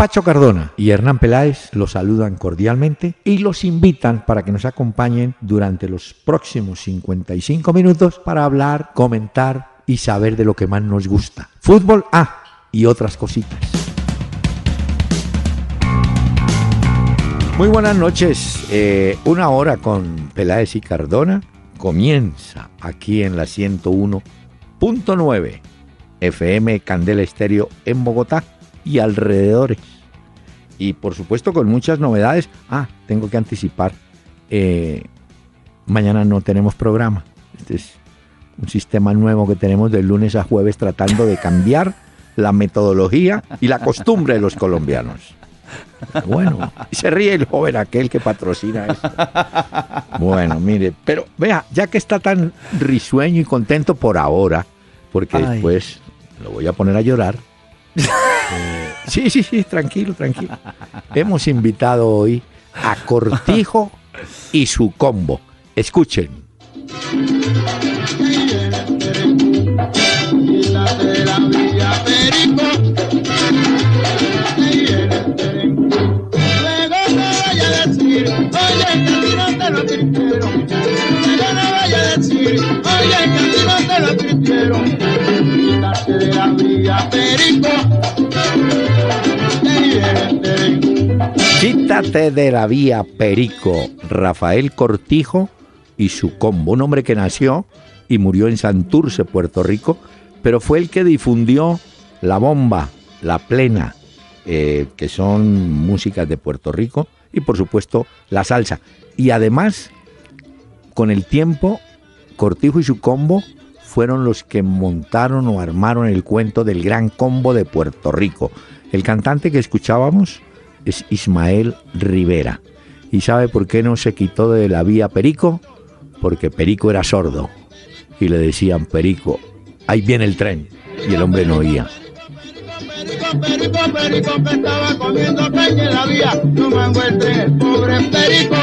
Pacho Cardona y Hernán Peláez los saludan cordialmente y los invitan para que nos acompañen durante los próximos 55 minutos para hablar, comentar y saber de lo que más nos gusta. Fútbol, ah, y otras cositas. Muy buenas noches. Eh, una hora con Peláez y Cardona comienza aquí en la 101.9 FM Candela Estéreo en Bogotá y alrededores. Y por supuesto con muchas novedades. Ah, tengo que anticipar. eh, mañana no tenemos programa. Este es un sistema nuevo que tenemos de lunes a jueves tratando de cambiar la metodología y la costumbre de los colombianos. Bueno, se ríe el joven aquel que patrocina eso. Bueno, mire, pero vea, ya que está tan risueño y contento por ahora, porque Ay. después lo voy a poner a llorar. Eh, sí, sí, sí, tranquilo, tranquilo. Hemos invitado hoy a Cortijo y su combo. Escuchen. Quítate de la vía Perico, Rafael Cortijo y su combo, un hombre que nació y murió en Santurce, Puerto Rico, pero fue el que difundió la bomba, la plena, eh, que son músicas de Puerto Rico, y por supuesto la salsa. Y además, con el tiempo, Cortijo y su combo fueron los que montaron o armaron el cuento del gran combo de Puerto Rico. El cantante que escuchábamos es Ismael Rivera. ¿Y sabe por qué no se quitó de la vía Perico? Porque Perico era sordo. Y le decían, Perico, ahí viene el tren. Y el hombre no oía. Perico, perico, que estaba comiendo caña en la vía. No pobre perico.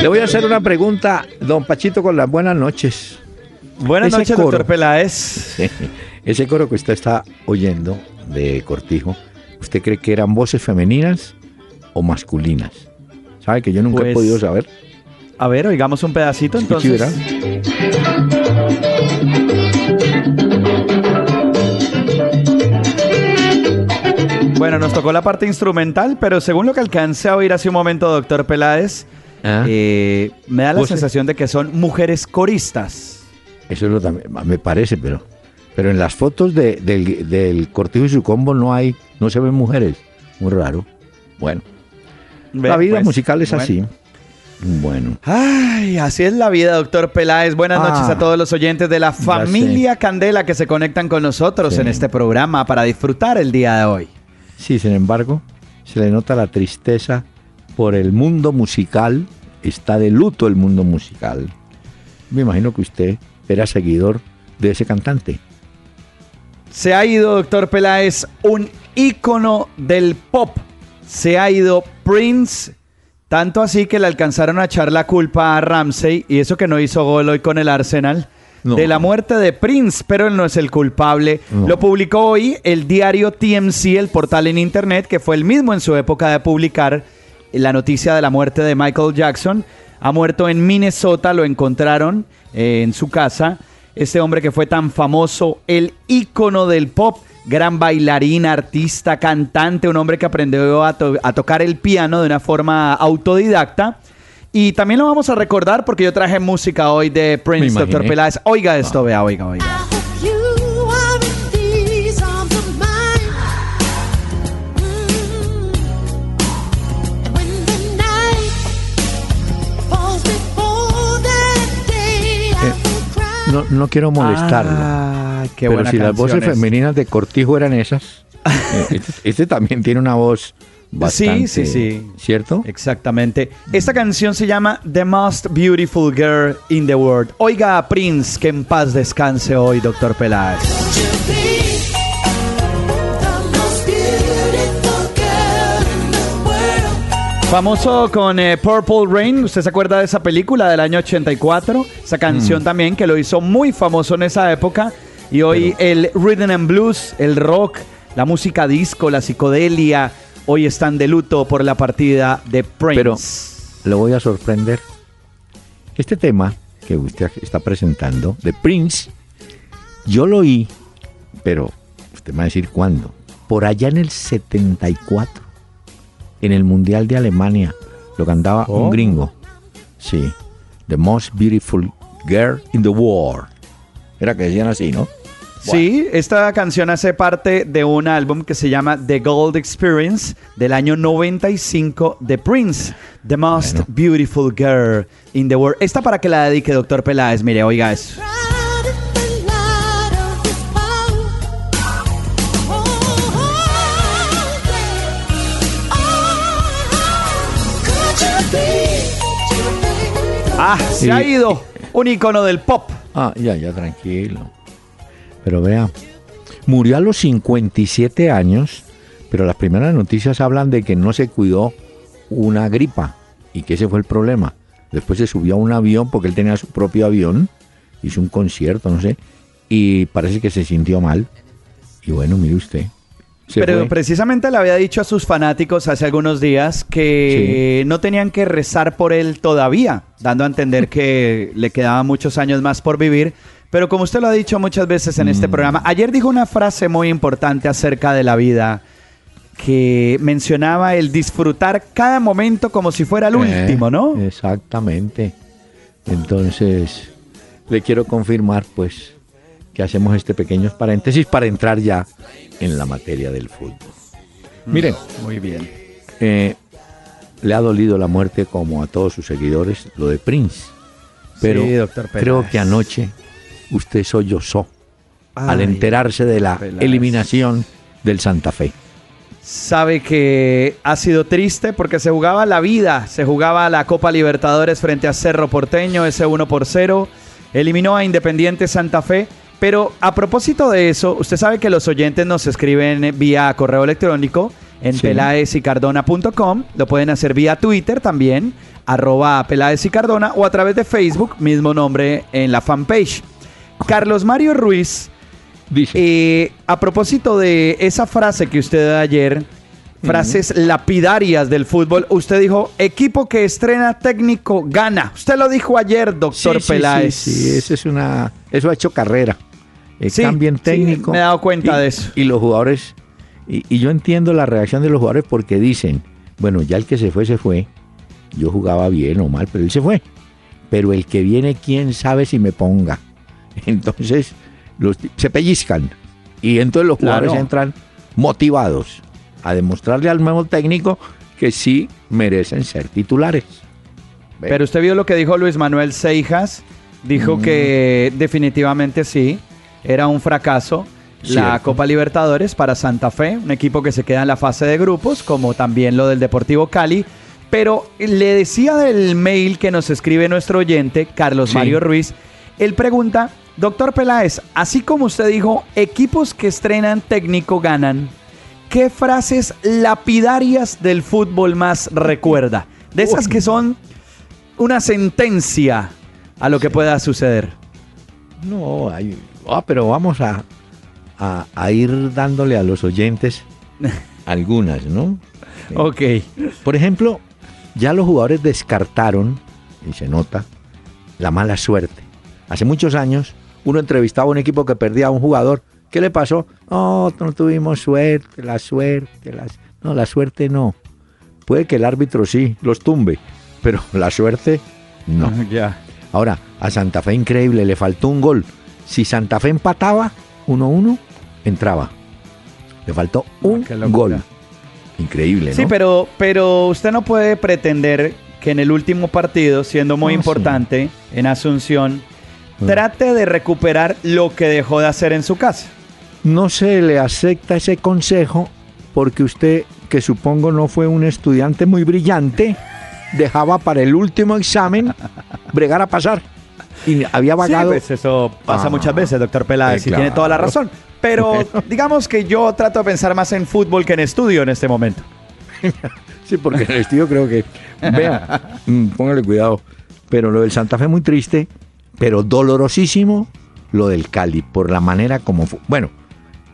Le voy a hacer una pregunta, don Pachito, con las buenas noches. Buenas Ese noches, coro. doctor Peláez. Ese coro que usted está oyendo de Cortijo, ¿usted cree que eran voces femeninas o masculinas? ¿Sabe que yo nunca he Pues, podido saber? A ver, oigamos un pedacito entonces. verá. Bueno, nos tocó la parte instrumental, pero según lo que alcancé a oír hace un momento, doctor Peláez, Ah. eh, me da la Voces. sensación de que son mujeres coristas. Eso es lo también, me parece, pero, pero en las fotos de- del, del Cortijo y su combo no hay, no se ven mujeres. Muy raro. Bueno, Ve, la vida pues, musical es bueno. así. Bueno, Ay, así es la vida, doctor Peláez. Buenas Ah. noches a todos los oyentes de la familia Candela que se conectan con nosotros Sí. en este programa para disfrutar el día de hoy. Sí, sin embargo, se le nota la tristeza por el mundo musical. Está de luto el mundo musical. Me imagino que usted era seguidor de ese cantante. Se ha ido, doctor Peláez, un ícono del pop. Se ha ido Prince. Tanto así que le alcanzaron a echar la culpa a Ramsey, y eso que no hizo gol hoy con el Arsenal, No. de la muerte de Prince, pero él no es el culpable. No. Lo publicó hoy el diario TMC, el portal en internet, que fue el mismo en su época de publicar la noticia de la muerte de Michael Jackson. Ha muerto en Minnesota, lo encontraron eh, en su casa. Este hombre que fue tan famoso, el ícono del pop, gran bailarín, artista, cantante, un hombre que aprendió a, to- a tocar el piano de una forma autodidacta. Y también lo vamos a recordar porque yo traje música hoy de Prince, Dr. Peláez. Oiga esto, vea, oiga, oiga. Mm. Eh. No, no quiero molestarlo. Ah, qué pero buena si las voces es. femeninas de Cortijo eran esas, eh, este, este también tiene una voz bastante, sí, sí. ¿cierto? Exactamente. Esta canción se llama The Most Beautiful Girl in the World. Oiga a Prince, que en paz descanse hoy, doctor Peláez. Famoso con eh, Purple Rain, ¿usted se acuerda de esa película del año 84? Esa canción también que lo hizo muy famoso en esa época. Y hoy el rhythm and blues, el rock, la música disco, la psicodelia, hoy están de luto por la partida de Prince. Pero lo voy a sorprender. Este tema que usted está presentando, de Prince, yo lo oí, pero usted me va a decir cuándo. Por allá en el 74, en el Mundial de Alemania, lo cantaba Oh. un gringo. Sí, The Most Beautiful Girl in the World. Era que decían así, ¿no? Sí, esta canción hace parte de un álbum que se llama The Gold Experience del año 95 de Prince, The Most Bueno. Beautiful Girl in the World. Esta para que la dedique, doctor Peláez. Mire, oiga eso. Ah, se Sí. ha ido. Un icono del pop. Ah, ya, ya, tranquilo. Pero vea, murió a los 57 años, pero las primeras noticias hablan de que no se cuidó una gripa y que ese fue el problema. Después se subió a un avión porque él tenía su propio avión, hizo un concierto, no sé, y parece que se sintió mal. Y bueno, mire usted. Pero fue. precisamente le había dicho a sus fanáticos hace algunos días que no tenían que rezar por él todavía, dando a entender que le quedaban muchos años más por vivir. Pero como usted lo ha dicho muchas veces en Mm. este programa, ayer dijo una frase muy importante acerca de la vida que mencionaba el disfrutar cada momento como si fuera el Eh, último, ¿no? Exactamente. Entonces, le quiero confirmar, pues, que hacemos este pequeño paréntesis para entrar ya en la materia del fútbol. Miren, Muy bien. eh, le ha dolido la muerte como a todos sus seguidores, lo de Prince. Pero Sí, doctor creo que anoche usted sollozó al enterarse de la eliminación del Santa Fe. Sabe que ha sido triste porque se jugaba la vida, se jugaba la Copa Libertadores frente a Cerro Porteño, ese 1 por 0, eliminó a Independiente Santa Fe, pero a propósito de eso, usted sabe que los oyentes nos escriben vía correo electrónico en Sí. pelaesicardona.com, lo pueden hacer vía Twitter también, arroba Peláez y Cardona, o a través de Facebook, mismo nombre en la fanpage. Carlos Mario Ruiz Dice, eh, a propósito de esa frase que usted dio ayer, frases lapidarias del fútbol, usted dijo, equipo que estrena técnico gana. Usted lo dijo ayer, doctor Sí, sí, Peláez. Sí, sí, eso es una, eso ha hecho carrera. Eh, Sí, cambien sí, técnico. me he dado cuenta y- de eso. Y los jugadores, y, y yo entiendo la reacción de los jugadores porque dicen, bueno, ya el que se fue, se fue. Yo jugaba bien o mal, pero él se fue. Pero el que viene, quién sabe si me ponga. Entonces, los, se pellizcan. Y entonces los jugadores Claro. entran motivados a demostrarle al nuevo técnico que sí merecen ser titulares. Ve. Pero usted vio lo que dijo Luis Manuel Seijas, dijo Mm. que definitivamente sí, era un fracaso. La. Copa Libertadores para Santa Fe, un equipo que se queda en la fase de grupos, como también lo del Deportivo Cali. Pero le decía del mail que nos escribe nuestro oyente, Carlos Sí. Mario Ruiz, él pregunta, doctor Peláez, así como usted dijo, equipos que estrenan técnico ganan, ¿qué frases lapidarias del fútbol más recuerda? De esas que son una sentencia a lo que pueda suceder. No, hay, ah, pero vamos a, a, a ir dándole a los oyentes algunas, ¿no? Ok. Por ejemplo, ya los jugadores descartaron, y se nota, la mala suerte. Hace muchos años, uno entrevistaba a un equipo que perdía a un jugador. ¿Qué le pasó? No, no tuvimos suerte, la suerte, las... no, la suerte no. Puede que el árbitro sí los tumbe, pero la suerte no. Ya. Ahora, a Santa Fe increíble, le faltó un gol. Si Santa Fe empataba 1-1, entraba. Le faltó un qué locura. gol. Increíble, ¿no? Sí, pero, pero usted no puede pretender que en el último partido, siendo muy Ah, sí. importante en Asunción, Ah. Trate de recuperar lo que dejó de hacer en su casa. No se le acepta ese consejo porque usted, que supongo no fue un estudiante muy brillante, dejaba para el último examen bregar a pasar. Y había vagado. Sí, pues eso pasa Ah, muchas veces, doctor Peláez, eh, y tiene toda la razón. Pero digamos que yo trato de pensar más en fútbol que en estudio en este momento. Sí, porque en el estudio creo que. Vea, mm, póngale cuidado. Pero lo del Santa Fe muy triste, pero dolorosísimo, lo del Cali, por la manera como fue. Bueno,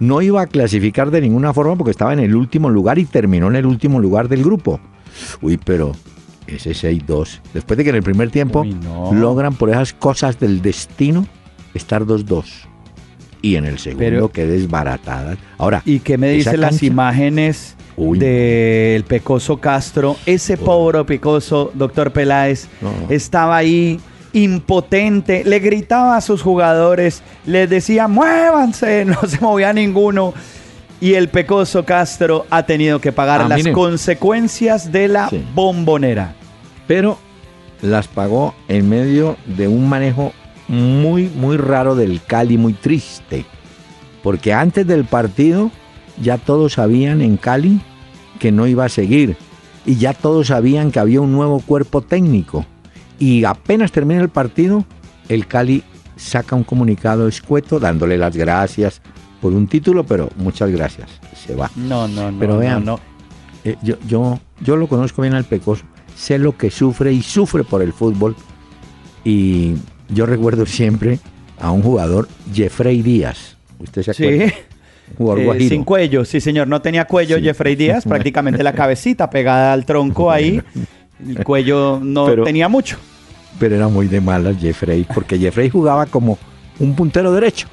no iba a clasificar de ninguna forma porque estaba en el último lugar y terminó en el último lugar del grupo. Uy, pero ese 6-2. Después de que en el primer tiempo Uy, no. logran por esas cosas del destino estar 2-2. Y en el segundo Pero- que desbaratada. Ahora, ¿Y qué me dicen las imágenes del Pecoso Castro? Ese pobre Pecoso, doctor Peláez, No. estaba ahí impotente, le gritaba a sus jugadores, les decía, muévanse, no se movía ninguno. Y el Pecoso Castro ha tenido que pagar Ah, las mire. consecuencias de la Sí. bombonera. pero las pagó en medio de un manejo muy, muy raro del Cali, muy triste. Porque antes del partido ya todos sabían en Cali que no iba a seguir. Y ya todos sabían que había un nuevo cuerpo técnico. Y apenas termina el partido, el Cali saca un comunicado escueto dándole las gracias por un título, pero muchas gracias. Se va. No, no, no. Pero vean, no. Eh, yo, yo, yo lo conozco bien al Pecoso, sé lo que sufre y sufre por el fútbol. Y yo recuerdo siempre a un jugador, Jeffrey Díaz. ¿Usted se acuerda? Sí. Eh, sin cuello, sí señor, no tenía cuello Sí. Jeffrey Díaz, prácticamente la cabecita pegada al tronco ahí, el cuello no Pero- tenía mucho. Pero era muy de malas Jeffrey, porque Jeffrey jugaba como un puntero derecho.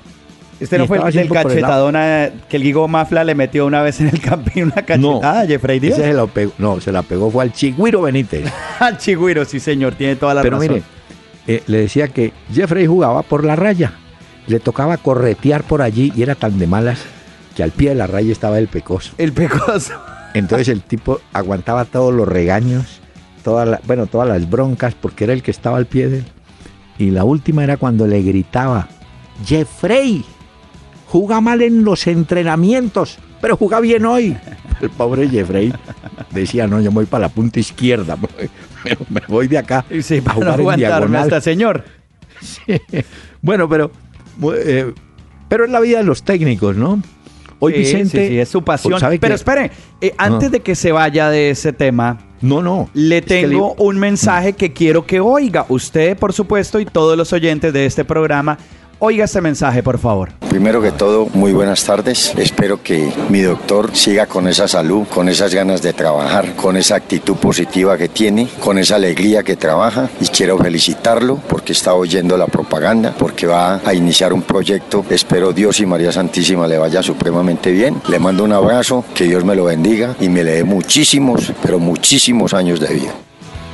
Este no fue el del cachetadón que el Guigo Mafla le metió una vez en el campín una cachetada a Jeffrey Díaz. ese se pegó, no, se la pegó fue al Chigüiro Benítez. Al Chigüiro, sí señor, tiene toda la Pero razón. mire, eh, le decía que Jeffrey jugaba por la raya. Le tocaba corretear por allí y era tan de malas que al pie de la raya estaba el Pecoso. El pecoso. Entonces el tipo aguantaba todos los regaños, todas la- bueno, todas las broncas, porque era el que estaba al pie de él. Y la última era cuando le gritaba, Jeffrey, juga mal en los entrenamientos, pero juega bien hoy. El pobre Jeffrey decía, no, yo me voy para la punta izquierda, me, me voy de acá sí, a no jugar en aguantarme diagonal. hasta señor. Bueno, pero, eh, pero es la vida de los técnicos, ¿no? Hoy Sí, Vicente... sí, sí, es su pasión. ¿sabe Pero qué? espere, eh, antes Ah. de que se vaya de ese tema, No, no. Le tengo le- un mensaje que quiero que oiga. Usted, por supuesto, y todos los oyentes de este programa, oiga este mensaje, por favor. Primero que todo, muy buenas tardes. Espero que mi doctor siga con esa salud, con esas ganas de trabajar, con esa actitud positiva que tiene, con esa alegría que trabaja. Y quiero felicitarlo porque está oyendo la propaganda, porque va a iniciar un proyecto. Espero Dios y María Santísima le vaya supremamente bien. Le mando un abrazo, que Dios me lo bendiga y me le dé muchísimos, pero muchísimos años de vida.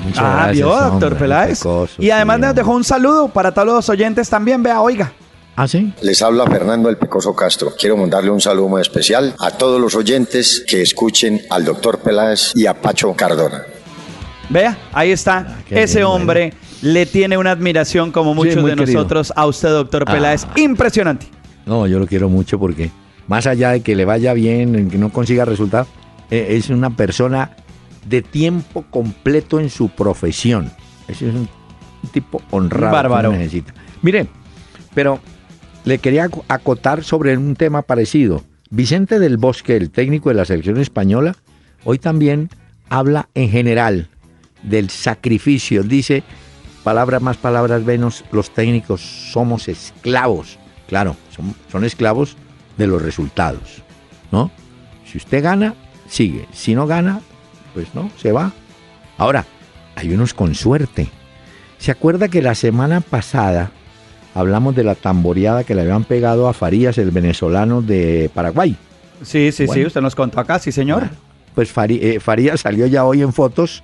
Muchas ah, gracias, vio, doctor hombre, Peláez. Y además nos dejó un saludo para todos los oyentes también. Vea, oiga. ¿Ah, sí? Les habla Fernando El Pecoso Castro. Quiero mandarle un saludo muy especial a todos los oyentes que escuchen al doctor Peláez y a Pacho Cardona. Vea, ahí está. Ah, Ese bien, hombre le tiene una admiración, como muchos de querido. nosotros, a usted, doctor Ah. Peláez. Impresionante. No, yo lo quiero mucho porque más allá de que le vaya bien, en que no consiga resultados, eh, es una persona de tiempo completo en su profesión. Ese es un, tipo honrado. que Bárbaro. uno necesita. Mire, pero le quería ac- acotar sobre un tema parecido. Vicente del Bosque, el técnico de la selección española, hoy también habla en general del sacrificio. Dice, palabras más, palabras menos, los técnicos somos esclavos. Claro, son, son esclavos de los resultados, ¿no? Si usted gana, sigue. Si no gana, pues no, se va. Ahora, hay unos con suerte. ¿Se acuerda que la semana pasada hablamos de la tamboreada que le habían pegado a Farías, el venezolano de Paraguay? Sí, sí, sí, usted nos contó acá, sí, señor. Bueno, pues eh, Farías salió ya hoy en fotos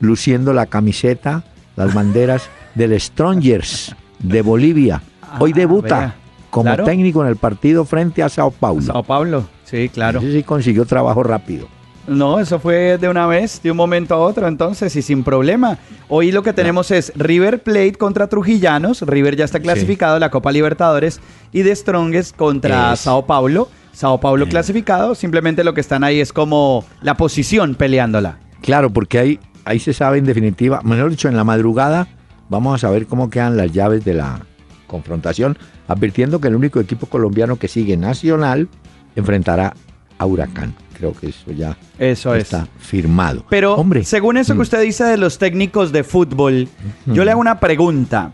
luciendo la camiseta, las banderas del Strongers de Bolivia. Hoy Ah, debuta vea. como Claro. técnico en el partido frente a Sao Paulo. Sao Pablo, sí, claro. Ese sí consiguió trabajo rápido. No, eso fue de una vez, de un momento a otro, entonces, y sin problema. Hoy lo que tenemos es River Plate contra Trujillanos. River ya está clasificado en la Copa Libertadores. Y de Strongest contra Es. Sao Paulo. Sao Paulo Eh. clasificado. Simplemente lo que están ahí es como la posición peleándola. Claro, porque ahí, ahí se sabe en definitiva, mejor dicho, en la madrugada vamos a saber cómo quedan las llaves de la confrontación, advirtiendo que el único equipo colombiano que sigue nacional enfrentará a Huracán. Creo que eso ya Eso es. está firmado. Pero hombre, según eso que mm, usted dice de los técnicos de fútbol, yo le hago una pregunta.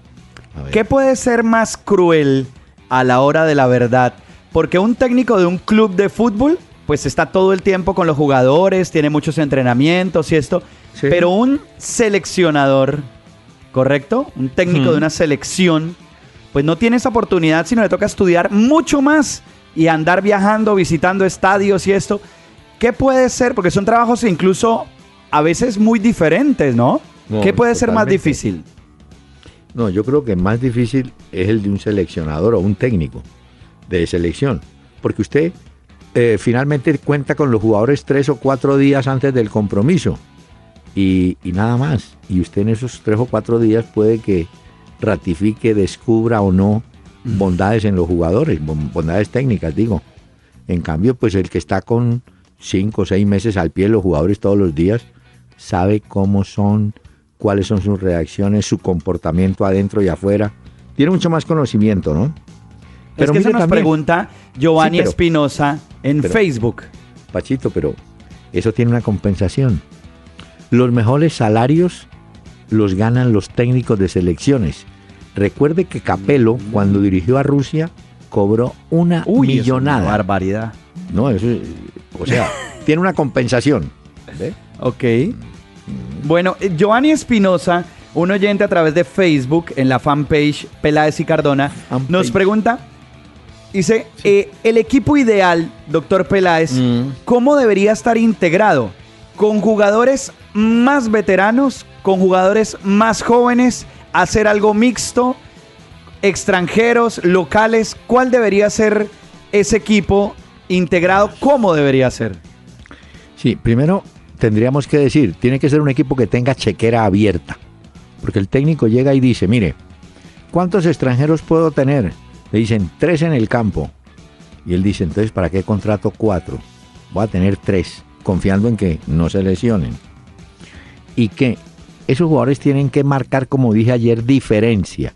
¿Qué puede ser más cruel a la hora de la verdad. Porque un técnico de un club de fútbol, pues está todo el tiempo con los jugadores, tiene muchos entrenamientos y esto. Sí. Pero un seleccionador, ¿correcto? Un técnico de una selección, pues no tiene esa oportunidad, sino le toca estudiar mucho más y andar viajando, visitando estadios y esto. ¿Qué puede ser? Porque son trabajos incluso a veces muy diferentes, ¿no? No, ¿Qué puede ser más difícil? No, yo creo que más difícil es el de un seleccionador o un técnico de selección. Porque usted eh, finalmente cuenta con los jugadores tres o cuatro días antes del compromiso. Y, y nada más. Y usted en esos tres o cuatro días puede que ratifique, descubra o no bondades en los jugadores, bon- bondades técnicas, digo. En cambio, pues el que está con cinco o seis meses al pie los jugadores todos los días, sabe cómo son, cuáles son sus reacciones, su comportamiento adentro y afuera. Tiene mucho más conocimiento, ¿no? es que mire eso nos también, pregunta Giovanni Sí, pero- Espinosa en pero- Facebook. Pachito, pero eso tiene una compensación. Los mejores salarios los ganan los técnicos de selecciones. Recuerde que Capello, cuando dirigió a Rusia, cobró una Uy, eso es una millonada. barbaridad. No, eso es- o sea, tiene una compensación. ¿ve? Ok. Bueno, eh, Giovanni Espinosa, un oyente a través de Facebook en la fanpage Peláez y Cardona, Fanpage. nos pregunta, dice, eh, el equipo ideal, doctor Peláez, Mm. ¿cómo debería estar integrado? ¿Con jugadores más veteranos? ¿Con jugadores más jóvenes? ¿Hacer algo mixto? ¿Extranjeros? ¿Locales? ¿Cuál debería ser ese equipo integrado? ¿Cómo debería ser? Sí, primero tendríamos que decir, tiene que ser un equipo que tenga chequera abierta. Porque el técnico llega y dice, mire, ¿cuántos extranjeros puedo tener? Le dicen, tres en el campo. Y él dice, entonces, ¿para qué contrato cuatro? Voy a tener tres, confiando en que no se lesionen. Y que esos jugadores tienen que marcar, como dije ayer, diferencia.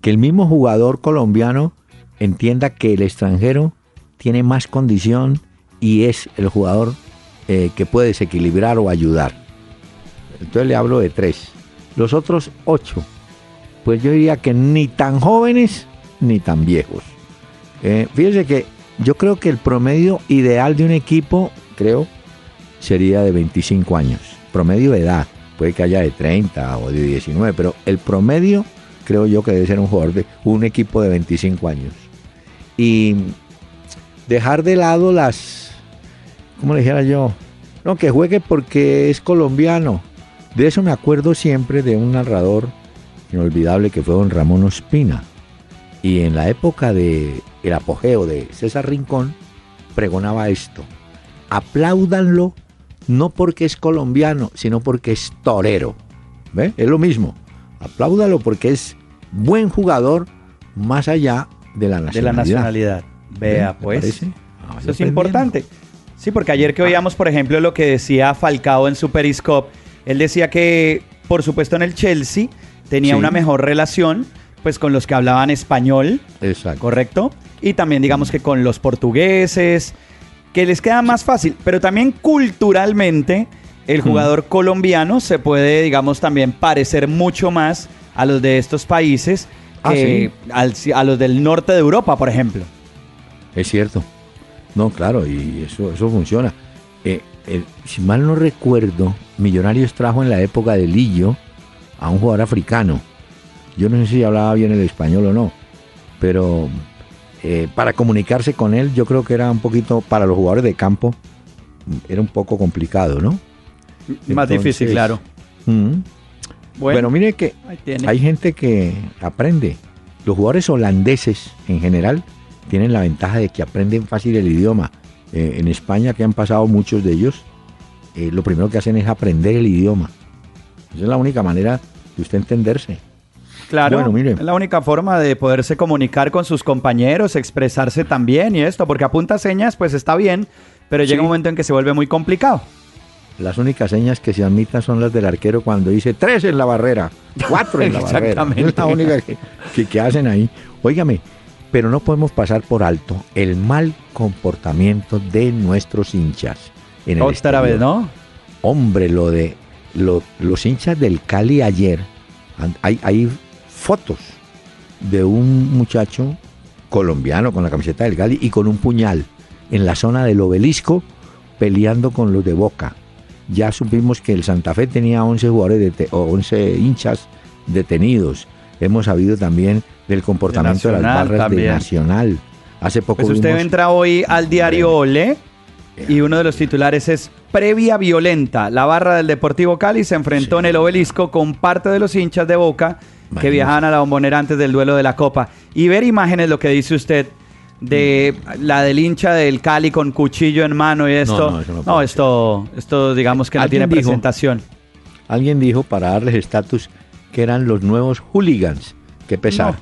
Que el mismo jugador colombiano entienda que el extranjero tiene más condición y es el jugador eh, que puede desequilibrar o ayudar. Entonces le hablo de tres. Los otros ocho, pues yo diría que ni tan jóvenes ni tan viejos. Eh, fíjese que yo creo que el promedio ideal de un equipo, creo, sería de 25 años. Promedio de edad. Puede que haya de 30 o de 19, pero el promedio creo yo que debe ser un jugador de un equipo de 25 años. Y dejar de lado las, ¿cómo le dijera yo? No, que juegue porque es colombiano. De eso me acuerdo siempre de un narrador inolvidable que fue don Ramón Ospina. Y en la época de el apogeo de César Rincón, pregonaba esto. Apláudanlo no porque es colombiano, sino porque es torero. ¿Ve? Es lo mismo. Apláudalo porque es buen jugador más allá de la de nacionalidad. la nacionalidad. Vea, ¿Me pues. Ah, Eso es importante. Sí, porque ayer que oíamos, por ejemplo, lo que decía Falcao en su Periscope, él decía que, por supuesto, en el Chelsea tenía Sí. una mejor relación pues con los que hablaban español, Exacto. ¿correcto? Y también digamos que con los portugueses, que les queda más fácil, pero también culturalmente el jugador colombiano se puede, digamos, también parecer mucho más a los de estos países Ah, que al- a los del norte de Europa, por ejemplo. Es cierto. No, claro, y eso, eso funciona. Eh, si mal no recuerdo, Millonarios trajo en la época de Lillo a un jugador africano. Yo no sé si hablaba bien el español o no, pero eh, para comunicarse con él yo creo que era un poquito, para los jugadores de campo, era un poco complicado, ¿no? Más difícil, claro. Mm. Bueno, mire que hay gente que aprende. Los jugadores holandeses en general tienen la ventaja de que aprenden fácil el idioma. Eh, en España, que han pasado muchos de ellos, eh, lo primero que hacen es aprender el idioma. Esa es la única manera de usted entenderse. Claro, Bueno, mire. es la única forma de poderse comunicar con sus compañeros, expresarse también y esto, porque a punta señas pues está bien, pero llega Sí. un momento en que se vuelve muy complicado. Las únicas señas que se admitan son las del arquero cuando dice tres en la barrera, cuatro en la barrera. Exactamente. Es la única que, que- que hacen ahí. Óigame, pero no podemos pasar por alto el mal comportamiento de nuestros hinchas. En el Otra exterior. vez, ¿no? Hombre, lo de lo- los hinchas del Cali ayer, hay, hay fotos de un muchacho colombiano con la camiseta del Cali y con un puñal en la zona del obelisco peleando con los de Boca. Ya supimos que el Santa Fe tenía 11 jugadores o 11 hinchas detenidos. Hemos sabido también del comportamiento de, las Nacional barras de también. Nacional. Hace poco Pues usted vimos- entra hoy al diario Ole y uno de los titulares es Previa violenta. La barra del Deportivo Cali se enfrentó Sí. en el obelisco con parte de los hinchas de Boca que viajaban a la bombonera antes del duelo de la Copa. Y ver imágenes, lo que dice usted, de la del hincha del Cali con cuchillo en mano y esto. no, no No, puede esto, esto digamos que no tiene dijo- presentación. Alguien dijo para darles estatus que eran los nuevos hooligans. Qué pesar.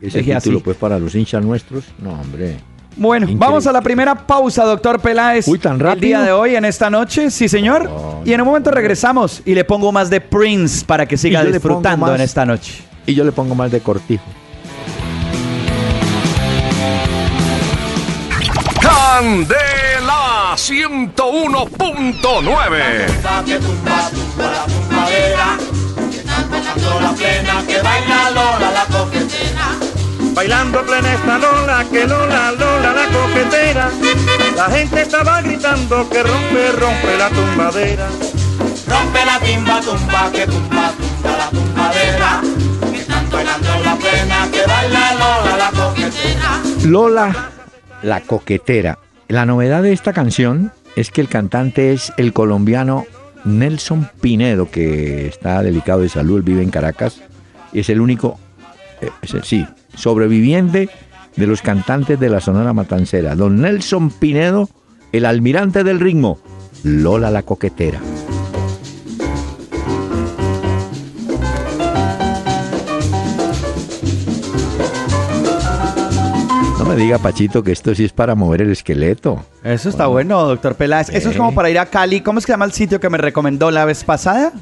Ese dije título, así. pues, para los hinchas nuestros. No, hombre. Bueno, Increíble. vamos a la primera pausa, doctor Peláez. Uy, ¿tan El rápido? día de hoy, en esta noche, sí, señor. Oh, y en un momento regresamos y le pongo más de Prince para que siga disfrutando más- en esta noche. Y yo le pongo más de cortijo. Candela 101.9. plena. Bailando plena esta Lola, que Lola, Lola la coquetera. La gente estaba gritando que rompe, rompe la tumbadera. Rompe la timba, tumba, que tumba, tumba la tumbadera, que están bailando la plena, que baila Lola la coquetera. Lola, la coquetera. La novedad de esta canción es que el cantante es el colombiano Nelson Pinedo, que está delicado de salud, él vive en Caracas, y es el único, eh, es el- sí, sobreviviente de los cantantes de la Sonora Matancera. Don Nelson Pinedo, el almirante del ritmo, Lola la coquetera. No me diga, Pachito, que esto sí es para mover el esqueleto. Eso está bueno, doctor Peláez. Eso es como para ir a Cali. ¿Cómo es que se llama el sitio que me recomendó la vez pasada?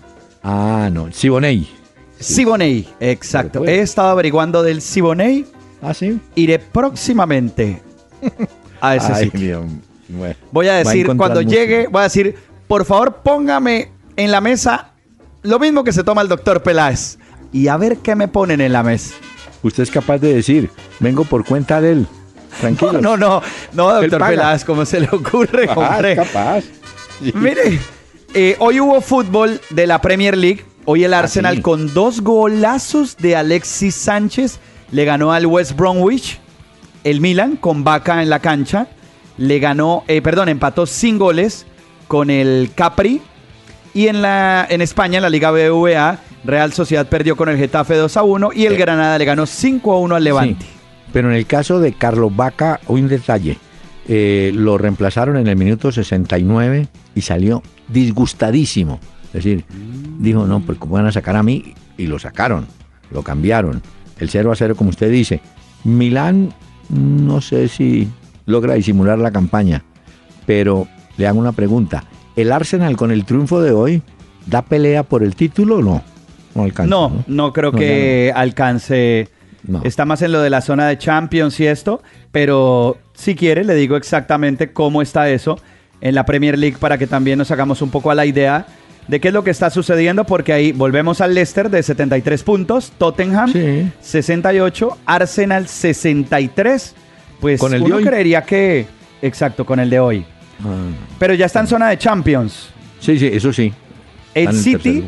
Ah, no, Siboney. Siboney. Exacto. He estado averiguando del Siboney. Ah, sí. Iré próximamente a ese Ay, sitio. Dios. Bueno, Voy a decir, cuando llegue, voy a decir, por favor, póngame en la mesa lo mismo que se toma el doctor Peláez. Y a ver qué me ponen en la mesa. Usted es capaz de decir, vengo por cuenta de él. Tranquilo. No, no, no, Él doctor. Peláez, ¿cómo se le ocurre, Ah, hombre? es capaz. Sí. Mire, eh, hoy hubo fútbol de la Premier League. Hoy el Arsenal Ah, sí. con dos golazos de Alexis Sánchez le ganó al West Bromwich. El Milan con Vaca en la cancha le ganó, eh, perdón, empató sin goles con el Capri. Y en, la, en España, en la Liga BBVA, Real Sociedad perdió con el Getafe 2 a 1 y el Eh. Granada le ganó 5 a 1 al Levante. Sí, Pero en el caso de Carlos Vaca, un detalle. Eh, lo reemplazaron en el minuto 69 y salió disgustadísimo. Es decir, dijo, no, pues ¿cómo van a sacar a mí? Y lo sacaron, lo cambiaron. El 0 a 0, como usted dice. Milán, no sé si logra disimular la campaña, pero le hago una pregunta. ¿El Arsenal con el triunfo de hoy da pelea por el título o no? No alcanza. No, no creo No, que alcance. No. Está más en lo de la zona de Champions y esto, pero si quiere le digo exactamente cómo está eso en la Premier League para que también nos hagamos un poco a la idea de qué es lo que está sucediendo, porque ahí volvemos al Leicester de 73 puntos, Tottenham Sí. 68, Arsenal 63. Pues Con el de uno hoy. creería que, exacto, con el de hoy. Ah, Pero ya está en zona de Champions. sí, sí, eso sí. El City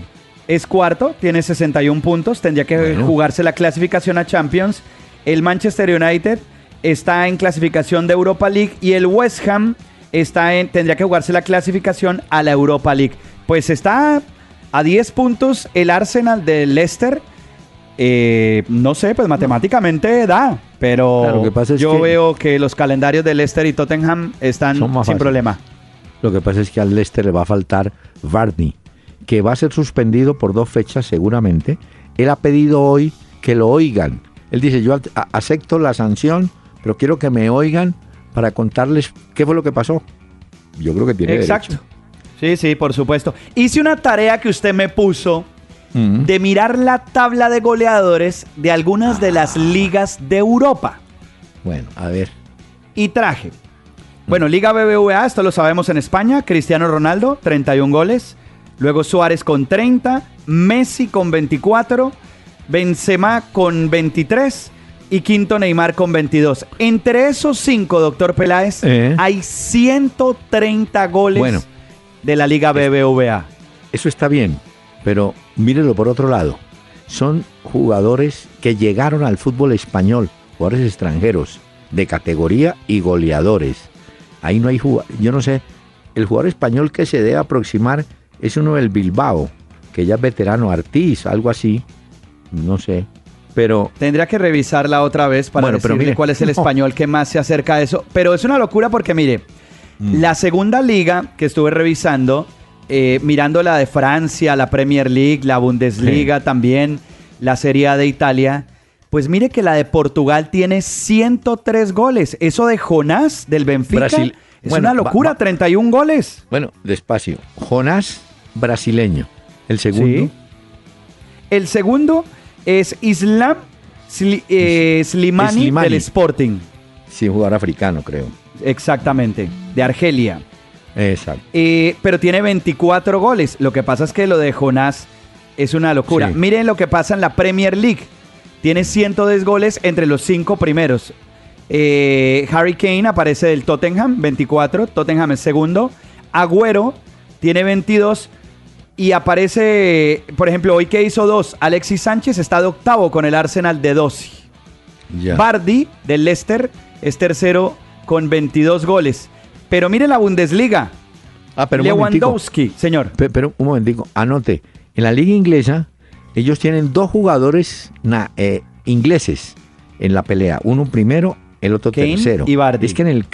es cuarto, tiene 61 puntos, tendría que Bueno. jugarse la clasificación a Champions. El Manchester United está en clasificación de Europa League y el West Ham está en, tendría que jugarse la clasificación a la Europa League. Pues está a 10 puntos el Arsenal de Leicester. Eh, no sé, pues matemáticamente da, pero Claro, lo que pasa es yo que- veo que los calendarios de Leicester y Tottenham están sin fáciles. problema. Lo que pasa es que al Leicester le va a faltar Varney, que va a ser suspendido por dos fechas seguramente. Él ha pedido hoy que lo oigan. Él dice, yo acepto la sanción, pero quiero que me oigan para contarles qué fue lo que pasó. Yo creo que tiene Exacto. derecho. Sí, sí, por supuesto. Hice una tarea que usted me puso Mm. de mirar la tabla de goleadores de algunas de las ligas de Europa. Bueno, a ver. Y traje. Bueno, Liga BBVA, esto lo sabemos en España. Cristiano Ronaldo, 31 goles. Luego Suárez con 30. Messi con 24. Benzema con 23. y quinto Neymar con 22. Entre esos cinco, doctor Peláez, Eh. hay 130 goles Bueno. De la Liga BBVA. Eso está bien, pero mírelo por otro lado. Son jugadores que llegaron al fútbol español, jugadores extranjeros, de categoría y goleadores. Ahí no hay jugadores. Yo no sé, el jugador español que se debe aproximar es uno del Bilbao, que ya es veterano, Artiz, algo así. No sé. Pero Tendría que revisarla otra vez para Bueno, pero decirle mire, cuál es el no. español que más se acerca a eso. Pero es una locura porque, mire, Mm. la segunda liga que estuve revisando, eh, mirando la de Francia, la Premier League, la Bundesliga también, la Serie A de Italia, pues mire que la de Portugal tiene 103 goles. Eso de Jonás del Benfica Brasil- es bueno, una locura, va- va- 31 goles. bueno, despacio. Jonás, brasileño. El segundo. Sí. El segundo es Islam Sli- eh, Slimani, Slimani. del Sporting. Sí, jugador africano, creo. Exactamente, de Argelia. Exacto. Eh, pero tiene 24 goles. Lo que pasa es que lo de Jonás es una locura. Sí. Miren lo que pasa en la Premier League. Tiene 110 goles entre los cinco primeros. Eh, Harry Kane aparece del Tottenham, 24. Tottenham es segundo. Agüero tiene 22. Y aparece, por ejemplo, hoy que hizo dos, Alexis Sánchez está de octavo con el Arsenal de 12. Ya. Bardi del Leicester es tercero con 22 goles. Pero mire la Bundesliga. Ah, pero un. Lewandowski, señor. Pe- Pero un momentico, anote. En la liga inglesa, ellos tienen dos jugadores na- eh, ingleses en la pelea. Uno primero, el otro Kane tercero. y. Es que en el,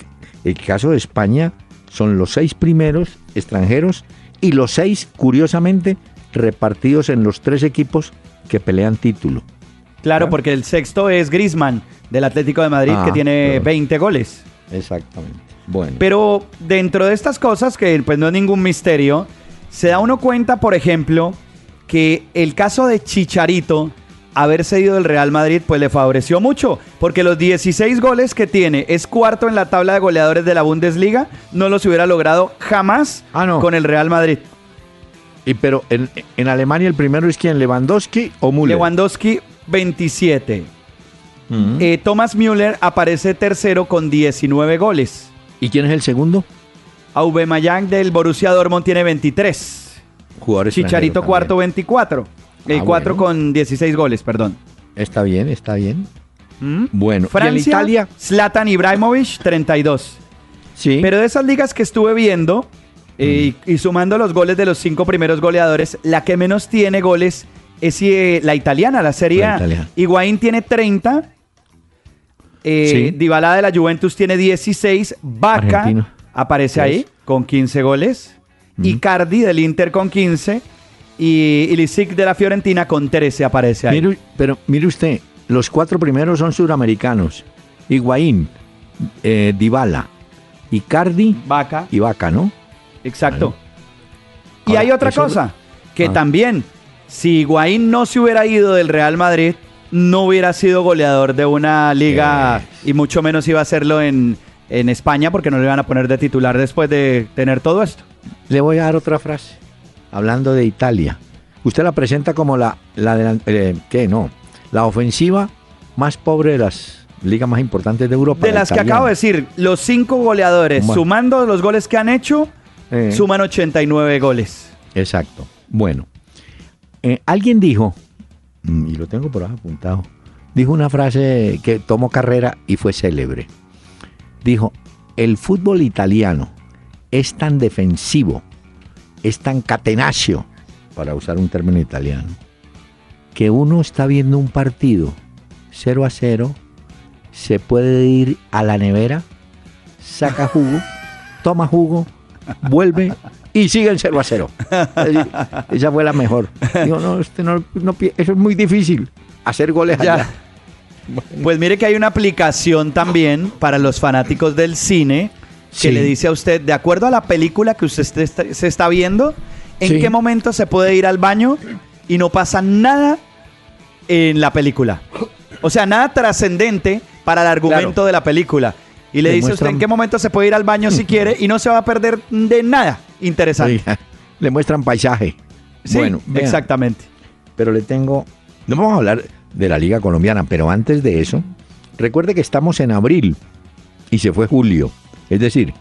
el caso de España son los seis primeros extranjeros y los seis, curiosamente, repartidos en los tres equipos que pelean título. Claro, ¿Ya? porque el sexto es Griezmann del Atlético de Madrid, Ah, que tiene claro. 20 goles. Exactamente. Bueno. Pero dentro de estas cosas, que pues no es ningún misterio, se da uno cuenta, por ejemplo, que el caso de Chicharito, haber cedido del Real Madrid, pues le favoreció mucho, porque los 16 goles que tiene, es cuarto en la tabla de goleadores de la Bundesliga, no los hubiera logrado jamás Ah, no. con el Real Madrid. y pero en, en Alemania el primero es quién, Lewandowski o Müller. Lewandowski, 27. Eh, Thomas Müller aparece tercero con 19 goles. ¿Y quién es el segundo? Aubameyang del Borussia Dortmund tiene 23. Jugador Chicharito también. cuarto 24. El Ah, 4 bueno. con 16 goles, perdón. Está bien, está bien. ¿Mm? Bueno, Francia, y Italia, Zlatan Ibrahimovic 32. sí. Pero de esas ligas que estuve viendo eh, Mm. y, y sumando los goles de los cinco primeros goleadores, la que menos tiene goles es eh, la italiana, la Serie La A. italiana. Higuaín tiene 30. Eh, Sí. Dybala de la Juventus tiene 16. Vaca aparece ahí con 15 goles. Mm. Icardi del Inter con 15. Y Ilicic de la Fiorentina con 13 aparece ahí. Mire, pero mire usted, los cuatro primeros son suramericanos. Higuaín, eh, Dybala, Icardi Vaca. y Vaca, ¿no? Exacto. Y Ahora, hay otra eso- cosa, que Ah. también, si Higuaín no se hubiera ido del Real Madrid, no hubiera sido goleador de una liga y mucho menos iba a hacerlo en, en España porque no le iban a poner de titular después de tener todo esto. Le voy a dar otra frase. Hablando de Italia. Usted la presenta como la, la eh, ¿qué? No. La ofensiva más pobre de las ligas más importantes de Europa. De la las que acabo de decir, los cinco goleadores, Bueno. sumando los goles que han hecho, Eh, suman 89 goles. Exacto. Bueno, eh, alguien dijo, y lo tengo por ahí apuntado, dijo una frase que tomó carrera y fue célebre. Dijo, el fútbol italiano es tan defensivo, es tan catenacio, para usar un término italiano, que uno está viendo un partido 0 a 0, se puede ir a la nevera, saca jugo, toma jugo, vuelve y sigue el 0 a 0. Es decir, Esa fue la mejor. Digo, no, usted no, no eso es muy difícil, hacer goles Ya. allá. Pues mire que hay una aplicación también para los fanáticos del cine que Sí. le dice a usted, de acuerdo a la película que usted este- se está viendo, en Sí. qué momento se puede ir al baño y no pasa nada en la película. O sea, nada trascendente para el argumento Claro. de la película. Y le Le dice a usted muestran- en qué momento se puede ir al baño si quiere y no se va a perder de nada interesante. Oiga, Le muestran paisaje. Sí, bueno, vean, exactamente. pero le tengo. No vamos a hablar de la Liga Colombiana, pero antes de eso, recuerde que estamos en abril y se fue julio. Es decir,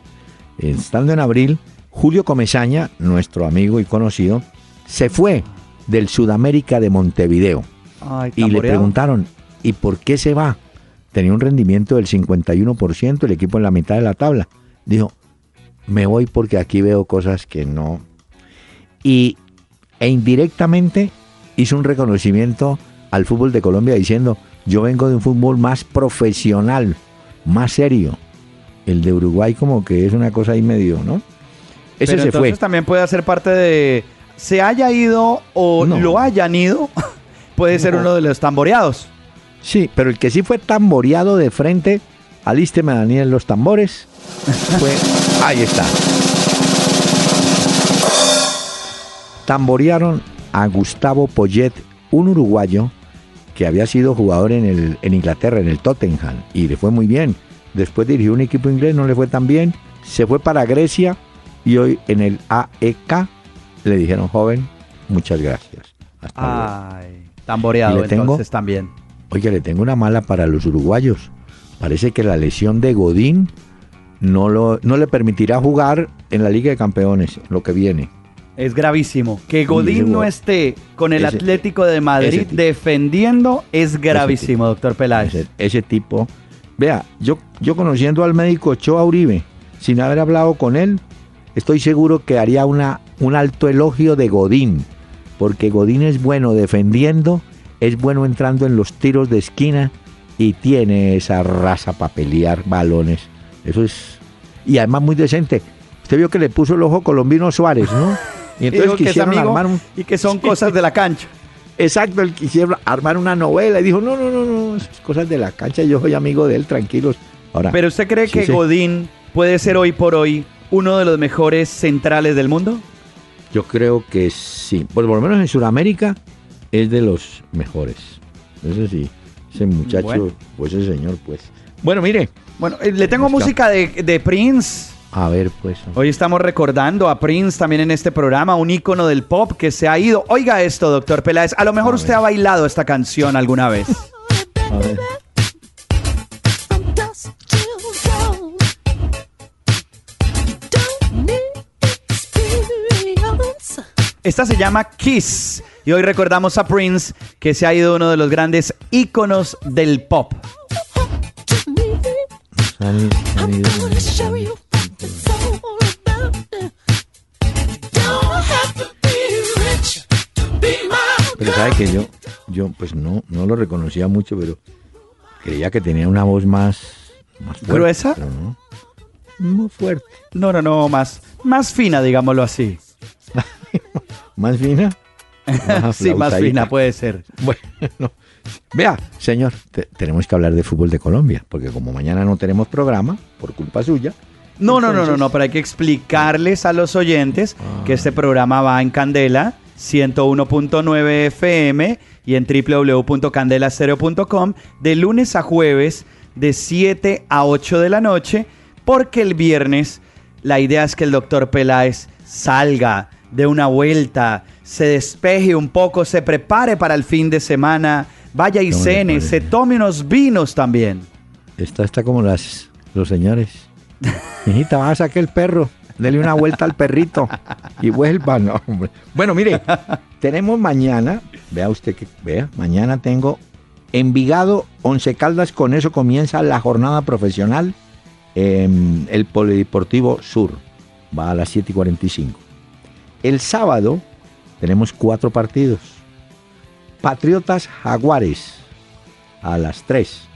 estando en abril, Julio Comesaña, nuestro amigo y conocido, se fue del Sudamérica de Montevideo. Ay, Y le preguntaron, ¿y por qué se va? Tenía un rendimiento del 51%, el equipo en la mitad de la tabla. Dijo, me voy porque aquí veo cosas que no. Y e indirectamente hizo un reconocimiento al fútbol de Colombia diciendo, yo vengo de un fútbol más profesional, más serio. El de Uruguay como que es una cosa ahí medio, ¿no? Ese Pero se entonces fue. también puede hacer parte de. Se haya ido o No. lo hayan ido, puede ser No. uno de los tamboreados. Sí, pero el que sí fue tamboreado de frente, alísteme Daniel los tambores, fue... Ahí está. Tamborearon a Gustavo Poyet, un uruguayo que había sido jugador en, el, en Inglaterra, en el Tottenham, y le fue muy bien. Después dirigió un equipo inglés, no le fue tan bien. Se fue para Grecia y hoy en el AEK le dijeron, joven, muchas gracias. Hasta luego". Tamboreado le tengo- entonces también. Oye, le tengo una mala para los uruguayos. Parece que la lesión de Godín no, lo, no le permitirá jugar en la Liga de Campeones, lo que viene. Es gravísimo. Que Godín no esté con el ese- Atlético de Madrid defendiendo es gravísimo, doctor Peláez. Ese, ese tipo. Vea, yo, yo conociendo al médico Ochoa Uribe, sin haber hablado con él, estoy seguro que haría una, un alto elogio de Godín. Porque Godín es bueno defendiendo, es bueno entrando en los tiros de esquina y tiene esa raza para pelear balones. Eso es. Y además muy decente. Usted vio que le puso el ojo colombino Suárez, ¿no? Y Y entonces dijo que amigo armar un. y que son cosas de la cancha. Exacto, él quisiera armar una novela y dijo, no, no, no, no, es cosas de la cancha, yo soy amigo de él, tranquilos. Ahora, Pero usted cree Sí, que sí. Godín puede ser hoy por hoy uno de los mejores centrales del mundo? yo creo que sí, pues por lo menos en Sudamérica es de los mejores. Ese sí, ese muchacho, Bueno. pues ese señor, pues. Bueno, mire, Bueno, eh, le tengo música de, de Prince. a ver, pues. Hoy estamos recordando a Prince también en este programa, un ícono del pop que se ha ido. Oiga esto, doctor Peláez. A lo mejor A usted ver. ha bailado esta canción alguna vez. A ver. Esta se llama Kiss. Y hoy recordamos a Prince, que se ha ido uno de los grandes íconos del pop. Pero sabe que yo, yo pues no, no lo reconocía mucho, pero creía que tenía una voz más, más fuerte, ¿Gruesa? pero no. Muy fuerte. No, no, no, más, más fina, digámoslo así. ¿Más fina? Más Sí, más fina puede ser. Bueno, vea, señor, te- tenemos que hablar de fútbol de Colombia, porque como mañana no tenemos programa, por culpa suya. No, no, no, no, no, pero hay que explicarles a los oyentes que este programa va en Candela 101.9 FM y en www.candelastereo.com de lunes a jueves de 7 a 8 de la noche, porque el viernes la idea es que el doctor Peláez salga de una vuelta, se despeje un poco, se prepare para el fin de semana, vaya y cene, se tome unos vinos también. Está, está como las, los señores. Hijita, vas a sacar el perro, dele una vuelta al perrito y vuelva. No, hombre. Bueno, mire, tenemos mañana, vea usted que, vea, mañana tengo Envigado, Once Caldas, con eso comienza la jornada profesional. en el Polideportivo Sur va a las 7 y 45. El sábado tenemos cuatro partidos. Patriotas Jaguares a las 3.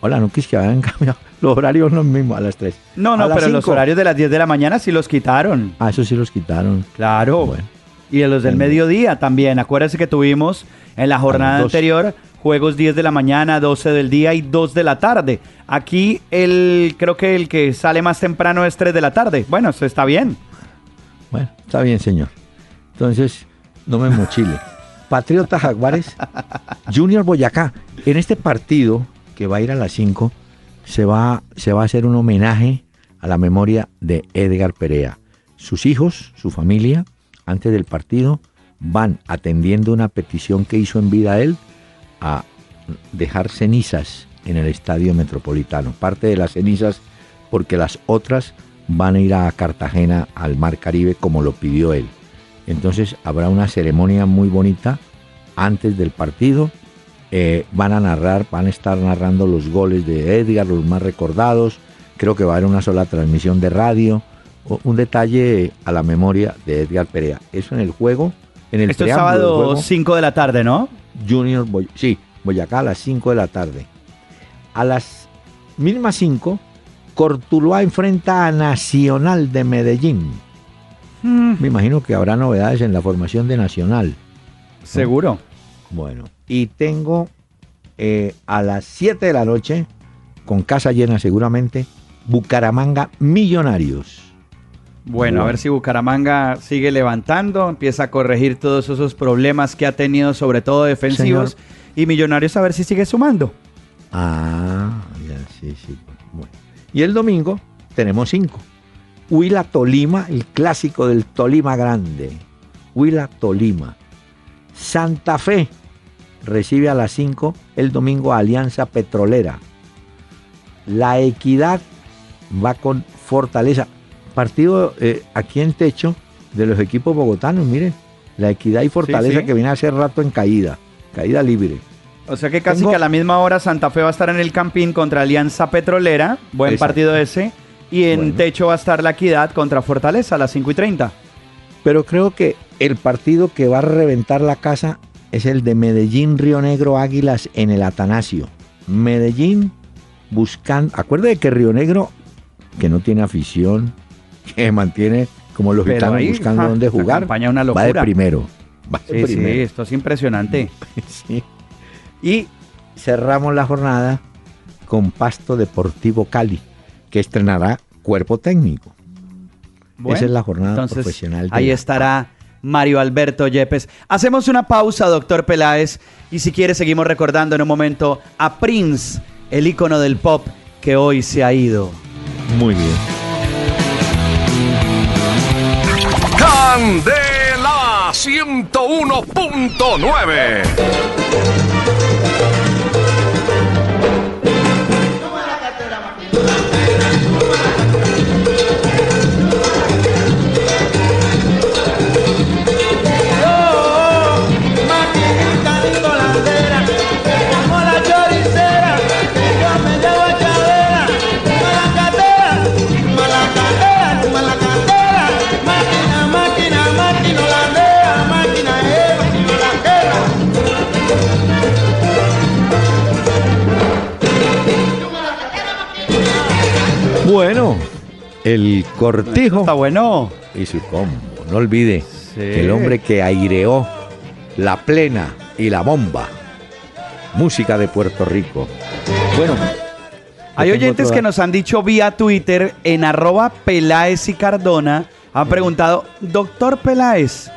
Hola, no quis que hayan cambiado los horarios los mismos a las 3. No, no, pero los horarios de las 10 de la mañana sí los quitaron. Ah, eso sí los quitaron. Claro. Bueno. Y de los del Bueno. mediodía también. Acuérdense que tuvimos en la jornada dos. anterior juegos 10 de la mañana, 12 del día y 2 de la tarde. Aquí el creo que el que sale más temprano es 3 de la tarde. Bueno, eso está bien. Bueno, está bien, señor. Entonces, no me mochile. Patriota Jaguares, Junior Boyacá. En este partido, que va a ir a las 5, se va, se va a hacer un homenaje a la memoria de Edgar Perea. Sus hijos, su familia, antes del partido, van atendiendo una petición que hizo en vida él a dejar cenizas en el Estadio Metropolitano. Parte de las cenizas porque las otras van a ir a Cartagena al Mar Caribe como lo pidió él. Entonces habrá una ceremonia muy bonita antes del partido. Eh, van a narrar, van a estar narrando los goles de Edgar, los más recordados. Creo que va a haber una sola transmisión de radio. O- Un detalle a la memoria de Edgar Perea. Eso en el juego, en el Esto es sábado juego, 5 de la tarde, ¿no? Junior Boy- sí, Boyacá a las 5 de la tarde. A las mismas 5, Cortuluá enfrenta a Nacional de Medellín. Mm, Me imagino que habrá novedades en la formación de Nacional. seguro. Bueno, y tengo eh, a las 7 de la noche, con casa llena seguramente, Bucaramanga Millonarios. Bueno, a ver si Bucaramanga sigue levantando, empieza a corregir todos esos problemas que ha tenido, sobre todo defensivos, y Millonarios a ver si sigue sumando. Ah, ya, sí, sí. Bueno. Y el domingo tenemos cinco. Huila Tolima, el clásico del Tolima Grande. Huila Tolima. Santa Fe recibe a las 5 el domingo a Alianza Petrolera. La Equidad va con Fortaleza. Partido eh, aquí en techo de los equipos bogotanos, miren. La Equidad y Fortaleza sí. que viene hace rato en caída. Caída libre. O sea que casi Tengo- que a la misma hora Santa Fe va a estar en el Campín contra Alianza Petrolera, buen Exacto. partido ese, y en Bueno. techo va a estar la Equidad contra Fortaleza a las 5 y 30. Pero creo que el partido que va a reventar la casa es el de Medellín Río Negro Águilas en el Atanasio. Medellín buscando, acuérdate que Río Negro, que no tiene afición, que mantiene como los gitanos ahí, buscando ja, dónde jugar, una va de primero. Va de Sí, sí, primero. esto es impresionante. Sí. Y cerramos la jornada con Pasto Deportivo Cali, que estrenará cuerpo técnico. Bueno, Esa es la jornada Entonces, profesional. de ahí la- estará Mario Alberto Yepes. Hacemos una pausa, doctor Peláez, y si quiere seguimos recordando en un momento a Prince, el ícono del pop que hoy se ha ido. Muy bien. Candela 101.9. el cortijo Está bueno. y su combo. No olvide Sí. que el hombre que aireó la plena y la bomba. Música de Puerto Rico. Bueno, Hay oyentes que nos han dicho vía Twitter en arroba Peláez y Cardona. Han preguntado, doctor Peláez,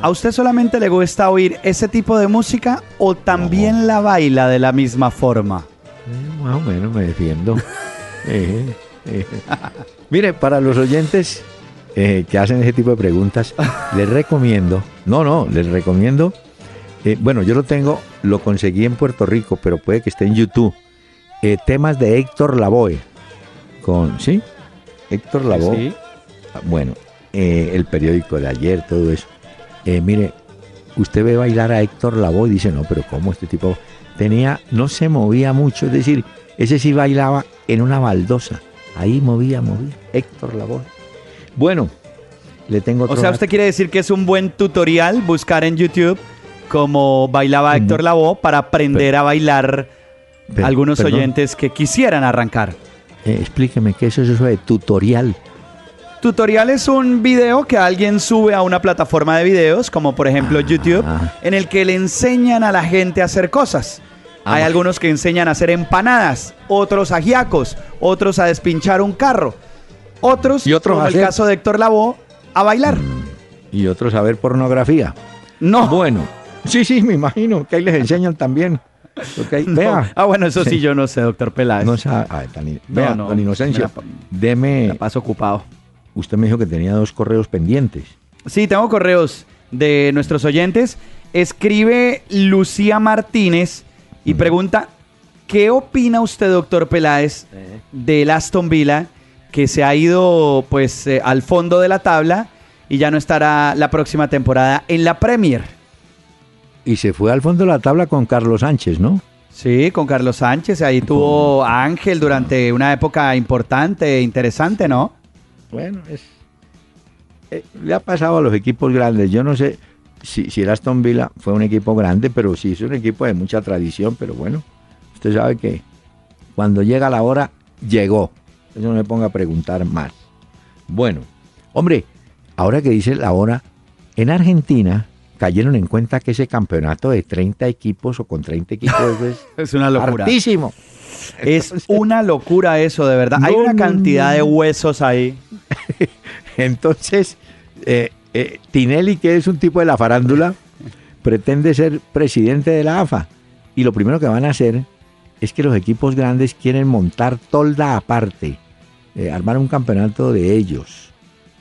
¿a usted solamente le gusta oír ese tipo de música o también la baila de la misma forma? Eh, Más o menos me defiendo. Eh, eh. Mire, para los oyentes eh, que hacen ese tipo de preguntas, les recomiendo, no, no, les recomiendo, eh, bueno, yo lo tengo, lo conseguí en Puerto Rico, pero puede que esté en YouTube, eh, temas de Héctor Lavoe, con, ¿sí? Héctor Lavoe, Sí. Ah, bueno, el periódico de ayer, todo eso. Mire, usted ve bailar a Héctor Lavoe y dice, no, pero ¿cómo este tipo tenía, no se movía mucho? Es decir, ese sí bailaba en una baldosa. Ahí movía, movía. Héctor Lavoe. Bueno, le tengo otro O sea, dato. usted quiere decir que es un buen tutorial buscar en YouTube como bailaba Héctor. Lavoe para aprender a bailar algunos perdón, oyentes que quisieran arrancar. eh, explíqueme qué es eso de tutorial. Tutorial es un video que alguien sube a una plataforma de videos, como por ejemplo Ah. YouTube, en el que le enseñan a la gente a hacer cosas. Hay algunos que enseñan a hacer empanadas, otros a giacos, otros a despinchar un carro, otros, Y otros como a el hacer- caso de Héctor Lavoe, a bailar. Y otros a ver pornografía. No. Bueno, sí, sí, me imagino que ahí les enseñan también. Ok, no. Vea. Ah, bueno, eso sí, yo no sé, doctor Peláez. No sabe. Ay, tan- vea, no, don Inocencio, me la pa- deme. La paso ocupado. Usted me dijo que tenía dos correos pendientes. Sí, tengo correos de nuestros oyentes. Escribe Lucía Martínez y pregunta, ¿Qué opina usted, doctor Peláez, del Aston Villa que se ha ido pues eh, al fondo de la tabla y ya no estará la próxima temporada en la Premier? Y se fue al fondo de la tabla con Carlos Sánchez, ¿no? Sí, con Carlos Sánchez, ahí tuvo a Ángel durante una época importante, e interesante, ¿no? Bueno, es, eh, le ha pasado a los equipos grandes. Yo no sé si, si el Aston Villa fue un equipo grande, pero sí es un equipo de mucha tradición. Pero bueno, usted sabe que cuando llega la hora, llegó. Eso no me ponga a preguntar más. Bueno, hombre, ahora que dice la hora, en Argentina cayeron en cuenta que ese campeonato de 30 equipos o con 30 equipos es Es una locura. hartísimo. Es una locura eso, de verdad. Hay una cantidad de huesos ahí. Entonces, eh, eh, Tinelli, que es un tipo de la farándula, pretende ser presidente de la AFA. Y lo primero que van a hacer es que los equipos grandes quieren montar tolda aparte, eh, armar un campeonato de ellos.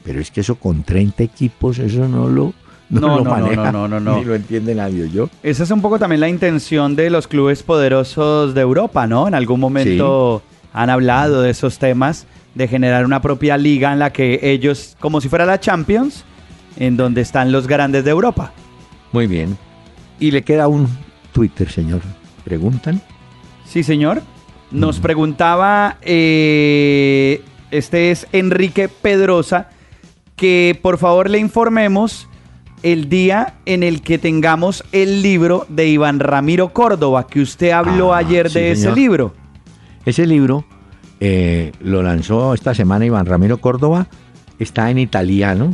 Pero es que eso con 30 equipos, eso no lo, no No, lo no, maneja, no, no, no. ni lo entiende nadie. Yo, Esa es un poco también la intención de los clubes poderosos de Europa, ¿no? En algún momento han hablado de esos temas, de generar una propia liga en la que ellos, como si fuera la Champions, en donde están los grandes de Europa. muy bien. Y le queda un Twitter, señor. ¿Preguntan? Sí, señor. Nos preguntaba, eh, este es Enrique Pedrosa, que por favor le informemos el día en el que tengamos el libro de Iván Ramiro Córdoba, que usted habló Ah, ayer sí, de ese libro. Ese libro eh, lo lanzó esta semana Iván Ramiro Córdoba, está en italiano,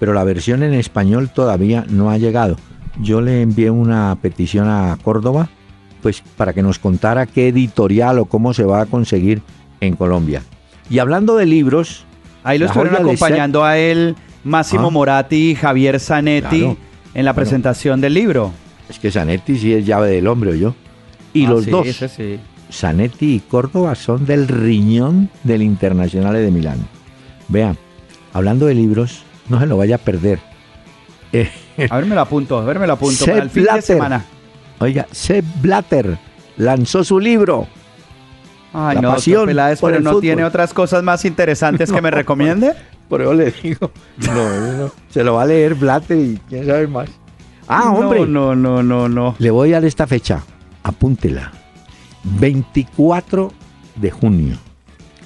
pero la versión en español todavía no ha llegado. Yo le envié una petición a Córdoba, pues para que nos contara qué editorial o cómo se va a conseguir en Colombia. Y hablando de libros, Ahí lo estuvieron acompañando a él Máximo Ah. Moratti y Javier Zanetti Claro. en la Bueno. presentación del libro. es que Zanetti sí es llave del hombre, yo. Y Ah, los sí, dos, ese sí. Zanetti y Córdoba son del riñón del Internacional de Milán. Vean, hablando de libros, no se lo vaya a perder. Eh, A ver, me lo apunto, a ver, me lo apunto Sepp para el fin de Blatter. semana. oiga, Sepp Blatter lanzó su libro. Ay, La no, pasión Peláez, por pero el no fútbol. tiene otras cosas más interesantes que me recomiende. Por eso le digo, no, no, se lo va a leer Blatter y quién sabe más. Ah, hombre, No, no, no, no, no. le voy a dar esta fecha, apúntela. 24 de junio.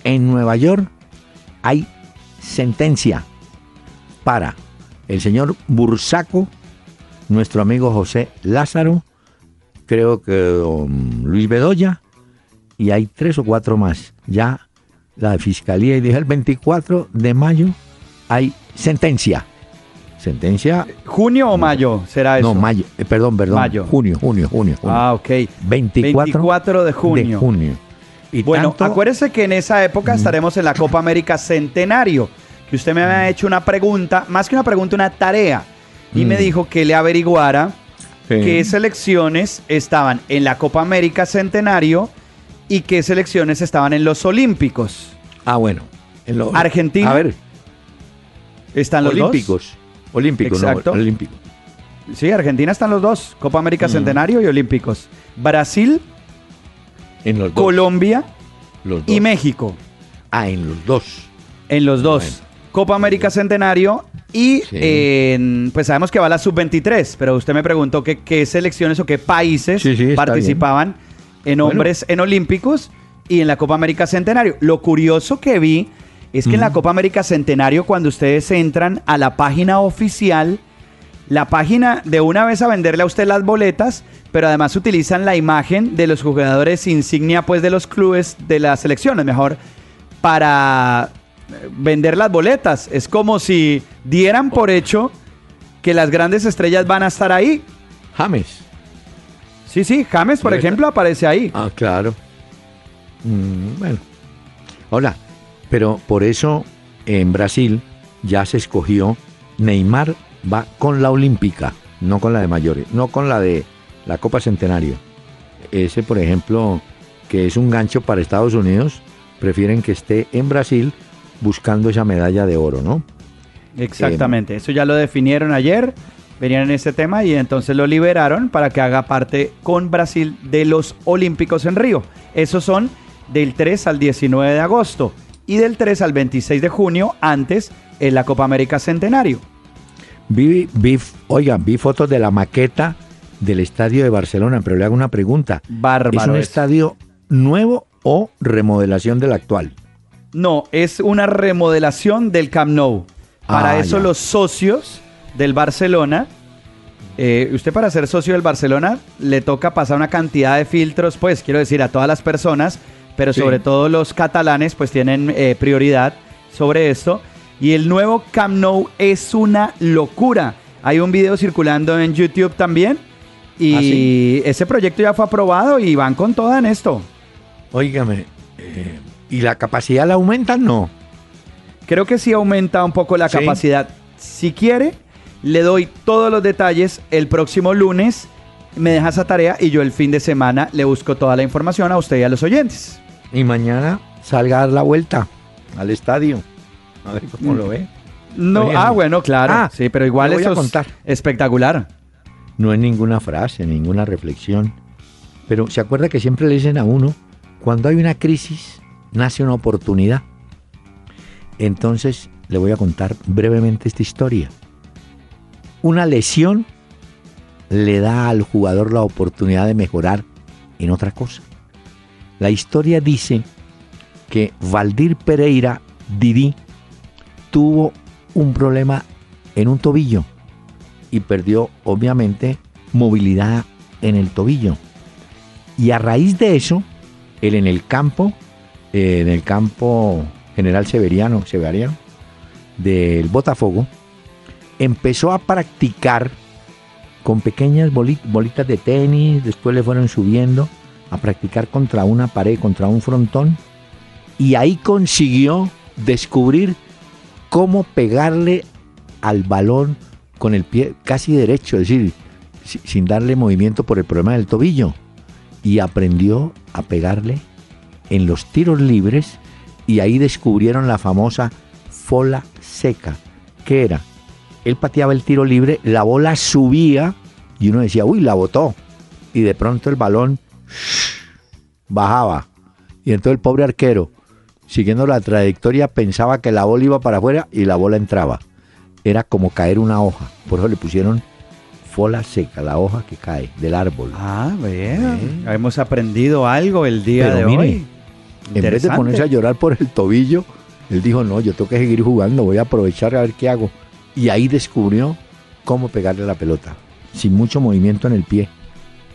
En Nueva York hay sentencia para el señor Bursaco, nuestro amigo José Lázaro, creo que don Luis Bedoya, y hay tres o cuatro más. Ya la fiscalía, y dije el 24 de mayo, hay sentencia. Sentencia, ¿Junio o mayo será eso? no, mayo, eh, perdón, perdón, Mayo. junio, junio, junio, junio. Ah, ok. 24, 24 de junio. de junio. Y Bueno, tanto- acuérdese que en esa época estaremos en la Copa América Centenario, que usted me había hecho una pregunta, más que una pregunta, una tarea, y me Mm. dijo que le averiguara Sí. qué selecciones estaban en la Copa América Centenario y qué selecciones estaban en los Olímpicos. Ah, bueno. en lo- Argentina. A ver, ¿Están los olímpicos. Olímpicos, no, Exacto. olímpicos. dos? Sí, Argentina están los dos, Copa América Mm. Centenario y Olímpicos. Brasil, En los dos. Colombia los y dos. México. Ah, en los dos. En los dos. Copa América Centenario y Sí. pues sabemos que va la sub-23, pero usted me preguntó que qué selecciones o qué países Sí, sí, está participaban en Bueno. hombres en Olímpicos y en la Copa América Centenario. Lo curioso que vi es que en la Copa América Centenario cuando ustedes entran a la página oficial, la página de una vez a venderle a usted las boletas, pero además utilizan la imagen de los jugadores insignia pues de los clubes de las selecciones, mejor, para vender las boletas. Es como si dieran por hecho que las grandes estrellas van a estar ahí. James. Sí, sí, James, por ejemplo, aparece ahí. Ah, claro. Mm, bueno. Hola. Pero por eso en Brasil ya se escogió Neymar va con la olímpica, no con la de mayores, no con la de la Copa Centenario. Ese, por ejemplo, que es un gancho para Estados Unidos, prefieren que esté en Brasil buscando esa medalla de oro, ¿no? Exactamente, eso ya lo definieron ayer venían en ese tema y entonces lo liberaron para que haga parte con Brasil de los Olímpicos en Río. Esos son del 3 al 19 de agosto y del 3 al 26 de junio antes en la Copa América Centenario. Vi, vi, oigan, vi fotos de la maqueta del estadio de Barcelona, pero le hago una pregunta. Bárbaro ¿Es un eso. estadio nuevo o remodelación del actual? No, es una remodelación del Camp Nou. Para Ah, eso ya. los socios del Barcelona, eh, usted para ser socio del Barcelona le toca pasar una cantidad de filtros, pues quiero decir a todas las personas, pero Sí. sobre todo los catalanes pues tienen eh, prioridad sobre esto. Y el nuevo Camp Nou es una locura. Hay un video circulando en YouTube también. Y ¿Ah, sí? ese proyecto ya fue aprobado y van con toda en esto. Óigame, eh, ¿y la capacidad la aumentan? No. Creo que sí aumenta un poco la Sí. capacidad. Si quiere, le doy todos los detalles el próximo lunes. Me deja esa tarea y yo el fin de semana le busco toda la información a usted y a los oyentes. Y mañana salga a dar la vuelta al estadio. A ver cómo lo ve. No, Oye, ah, no. bueno, claro. Ah, sí, pero igual a eso es espectacular. No es ninguna frase, ninguna reflexión. Pero se acuerda que siempre le dicen a uno, cuando hay una crisis, nace una oportunidad. Entonces, le voy a contar brevemente esta historia. Una lesión le da al jugador la oportunidad de mejorar en otra cosa. La historia dice que Valdir Pereira Didi tuvo un problema en un tobillo y perdió obviamente movilidad en el tobillo. Y a raíz de eso, él en el campo, eh, en el campo General Severiano, Severiano del Botafogo, empezó a practicar con pequeñas boli- bolitas de tenis, después le fueron subiendo a practicar contra una pared, contra un frontón, y ahí consiguió descubrir cómo pegarle al balón con el pie casi derecho, es decir, si- sin darle movimiento por el problema del tobillo. Y aprendió a pegarle en los tiros libres y ahí descubrieron la famosa fola seca. ¿Qué era? Él pateaba el tiro libre, la bola subía y uno decía, uy, la botó. Y de pronto el balón bajaba. Y entonces el pobre arquero, siguiendo la trayectoria, pensaba que la bola iba para afuera y la bola entraba. Era como caer una hoja. Por eso le pusieron fola seca, la hoja que cae del árbol. Ah, bien. Hemos aprendido algo el día Pero de mire, hoy. En vez de ponerse a llorar por el tobillo, él dijo, no, yo tengo que seguir jugando, voy a aprovechar a ver qué hago. Y ahí descubrió cómo pegarle la pelota, sin mucho movimiento en el pie.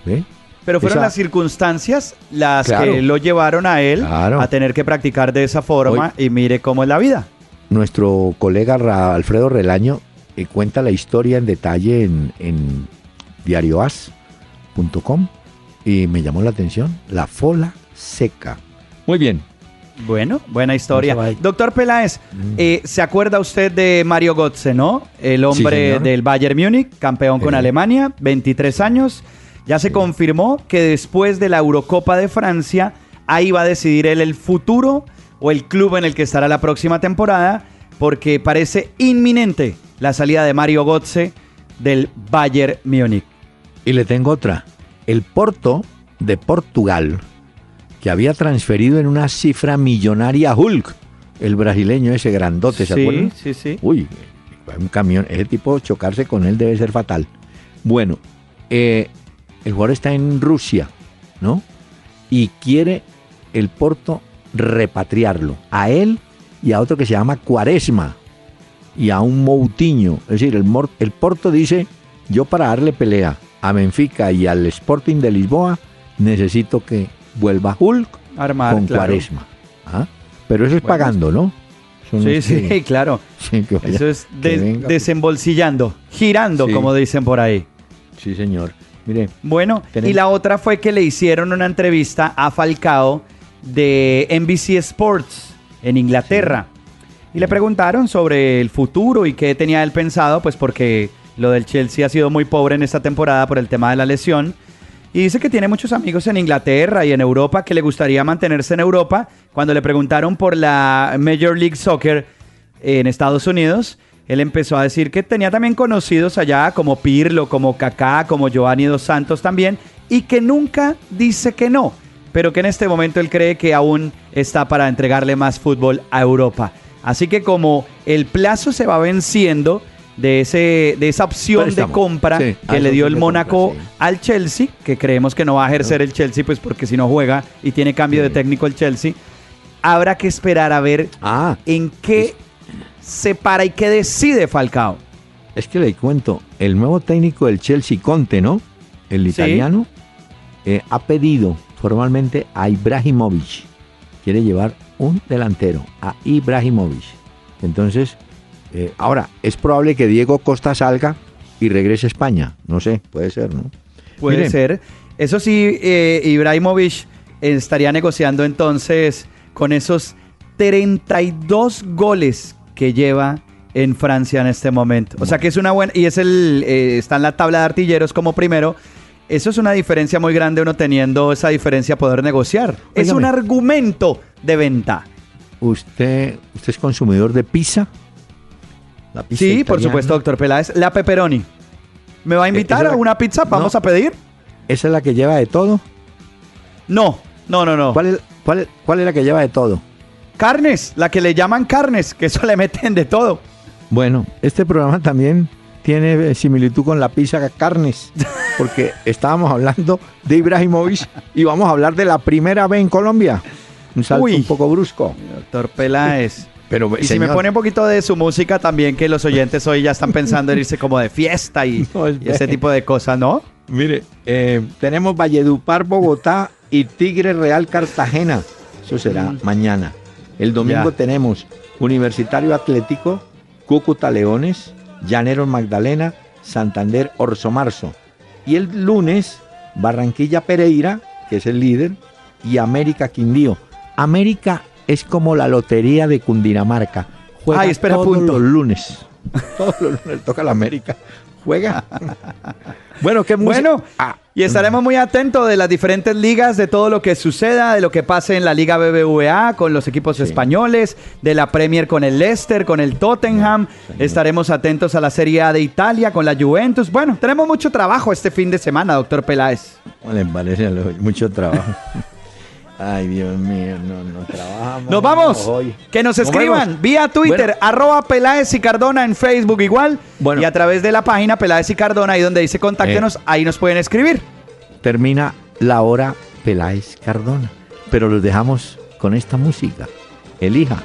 ¿Ve? Pero fueron Esa- las circunstancias las Claro. que lo llevaron a él Claro. a tener que practicar de esa forma y mire cómo es la vida. Nuestro colega Ra- Alfredo Relaño eh, cuenta la historia en detalle en, en diarioas.com y me llamó la atención, la fola seca. Muy bien. Bueno, buena historia. Doctor Peláez, Mm. eh, ¿se acuerda usted de Mario Götze, no? El hombre del Bayern Múnich, campeón con. Alemania, 23 años. Ya se confirmó que después de la Eurocopa de Francia, ahí va a decidir él el futuro o el club en el que estará la próxima temporada, porque parece inminente la salida de Mario Götze del Bayern Múnich. Y le tengo otra. El Porto de Portugal, que había transferido en una cifra millonaria a Hulk, el brasileño ese grandote, ¿se sí, acuerdan? sí, sí. Uy, un camión, ese tipo chocarse con él debe ser fatal. Bueno, eh, el jugador está en Rusia, ¿no? Y quiere el Porto repatriarlo, a él y a otro que se llama Cuaresma, y a un Moutinho. Es decir, el, el Porto dice, yo para darle pelea a Benfica y al Sporting de Lisboa, necesito que vuelva Hulk Armar, con claro. Cuaresma. ¿Ah? Pero eso es Bueno, pagando, ¿no? Sí, sí, que- claro. sí, que vaya- Eso es venga. desembolsillando, girando, Sí. como dicen por ahí. Sí, señor. Mire, Bueno, y la otra fue que le hicieron una entrevista a Falcao de NBC Sports en Inglaterra. Y le preguntaron sobre el futuro y qué tenía él pensado, pues porque lo del Chelsea ha sido muy pobre en esta temporada por el tema de la lesión. Y dice que tiene muchos amigos en Inglaterra y en Europa que le gustaría mantenerse en Europa. Cuando le preguntaron por la Major League Soccer en Estados Unidos, él empezó a decir que tenía también conocidos allá como Pirlo, como Kaká, como Giovanni Dos Santos también, y que nunca dice que no, pero que en este momento él cree que aún está para entregarle más fútbol a Europa. Así que como el plazo se va venciendo de, ese, de esa opción Préstamo. de compra Sí, que le dio el Mónaco sí. al Chelsea, que creemos que no va a ejercer el Chelsea, pues porque si no juega y tiene cambio de técnico el Chelsea, habrá que esperar a ver Ah, en qué se para y qué decide Falcao. es que le cuento, el nuevo técnico del Chelsea, Conte, ¿no? El italiano, eh, ha pedido formalmente a Ibrahimovic. Quiere llevar un delantero, a Ibrahimovic. Entonces, eh, ahora, es probable que Diego Costa salga y regrese a España. No sé, puede ser, ¿no? Puede ser. Eso sí, eh, Ibrahimovic estaría negociando entonces con esos 32 goles que lleva en Francia en este momento. O sea que es una buena. Y es el. eh, está en la tabla de artilleros como primero. Eso es una diferencia muy grande, uno teniendo esa diferencia poder negociar. Es un argumento de venta. ¿Usted, ¿Usted es consumidor de pizza? La pizza Sí, por supuesto, doctor Peláez. La pepperoni. ¿Me va a invitar esa a una pizza? ¿Vamos No. a pedir? ¿Esa es la que lleva de todo? No, no, no, no. ¿Cuál es, cuál, cuál es la que lleva de todo? Carnes, la que le llaman carnes, que eso le meten de todo. Bueno, este programa también tiene eh, similitud con la pizza carnes, porque estábamos hablando de Ibrahimovic y vamos a hablar de la primera B en Colombia. Un salto Uy. un poco brusco. Doctor Peláez. Pero, Y si me pone un poquito de su música también, que los oyentes hoy ya están pensando en irse como de fiesta y, No, es y ese tipo de cosas, ¿no? Mire, eh, tenemos Valledupar, Bogotá y Tigre Real Cartagena. Eso será mañana. El domingo Ya. tenemos Universitario Atlético, Cúcuta Leones, Llaneros Magdalena, Santander Orso Marzo. Y el lunes, Barranquilla Pereira, que es el líder, y América Quindío. América es como la lotería de Cundinamarca. Juega Ay, espera, todos punto. los lunes. Todos los lunes toca la América. Juega. bueno, qué Bueno, Ah, y estaremos muy atentos de las diferentes ligas, de todo lo que suceda, de lo que pase en la Liga BBVA con los equipos españoles, de la Premier con el Leicester, con el Tottenham. Estaremos atentos a la Serie A de Italia con la Juventus. Bueno, tenemos mucho trabajo este fin de semana, doctor Peláez. ¿Cómo les parece a los- mucho trabajo? Ay, Dios mío, no, no trabajamos. Nos vamos. hoy. Que nos escriban vía Twitter, Bueno. arroba Peláez y Cardona en Facebook igual. Bueno. Y a través de la página Peláez y Cardona, ahí donde dice contáctenos, Eh. ahí nos pueden escribir. Termina la hora Peláez Cardona. Pero los dejamos con esta música. Elija.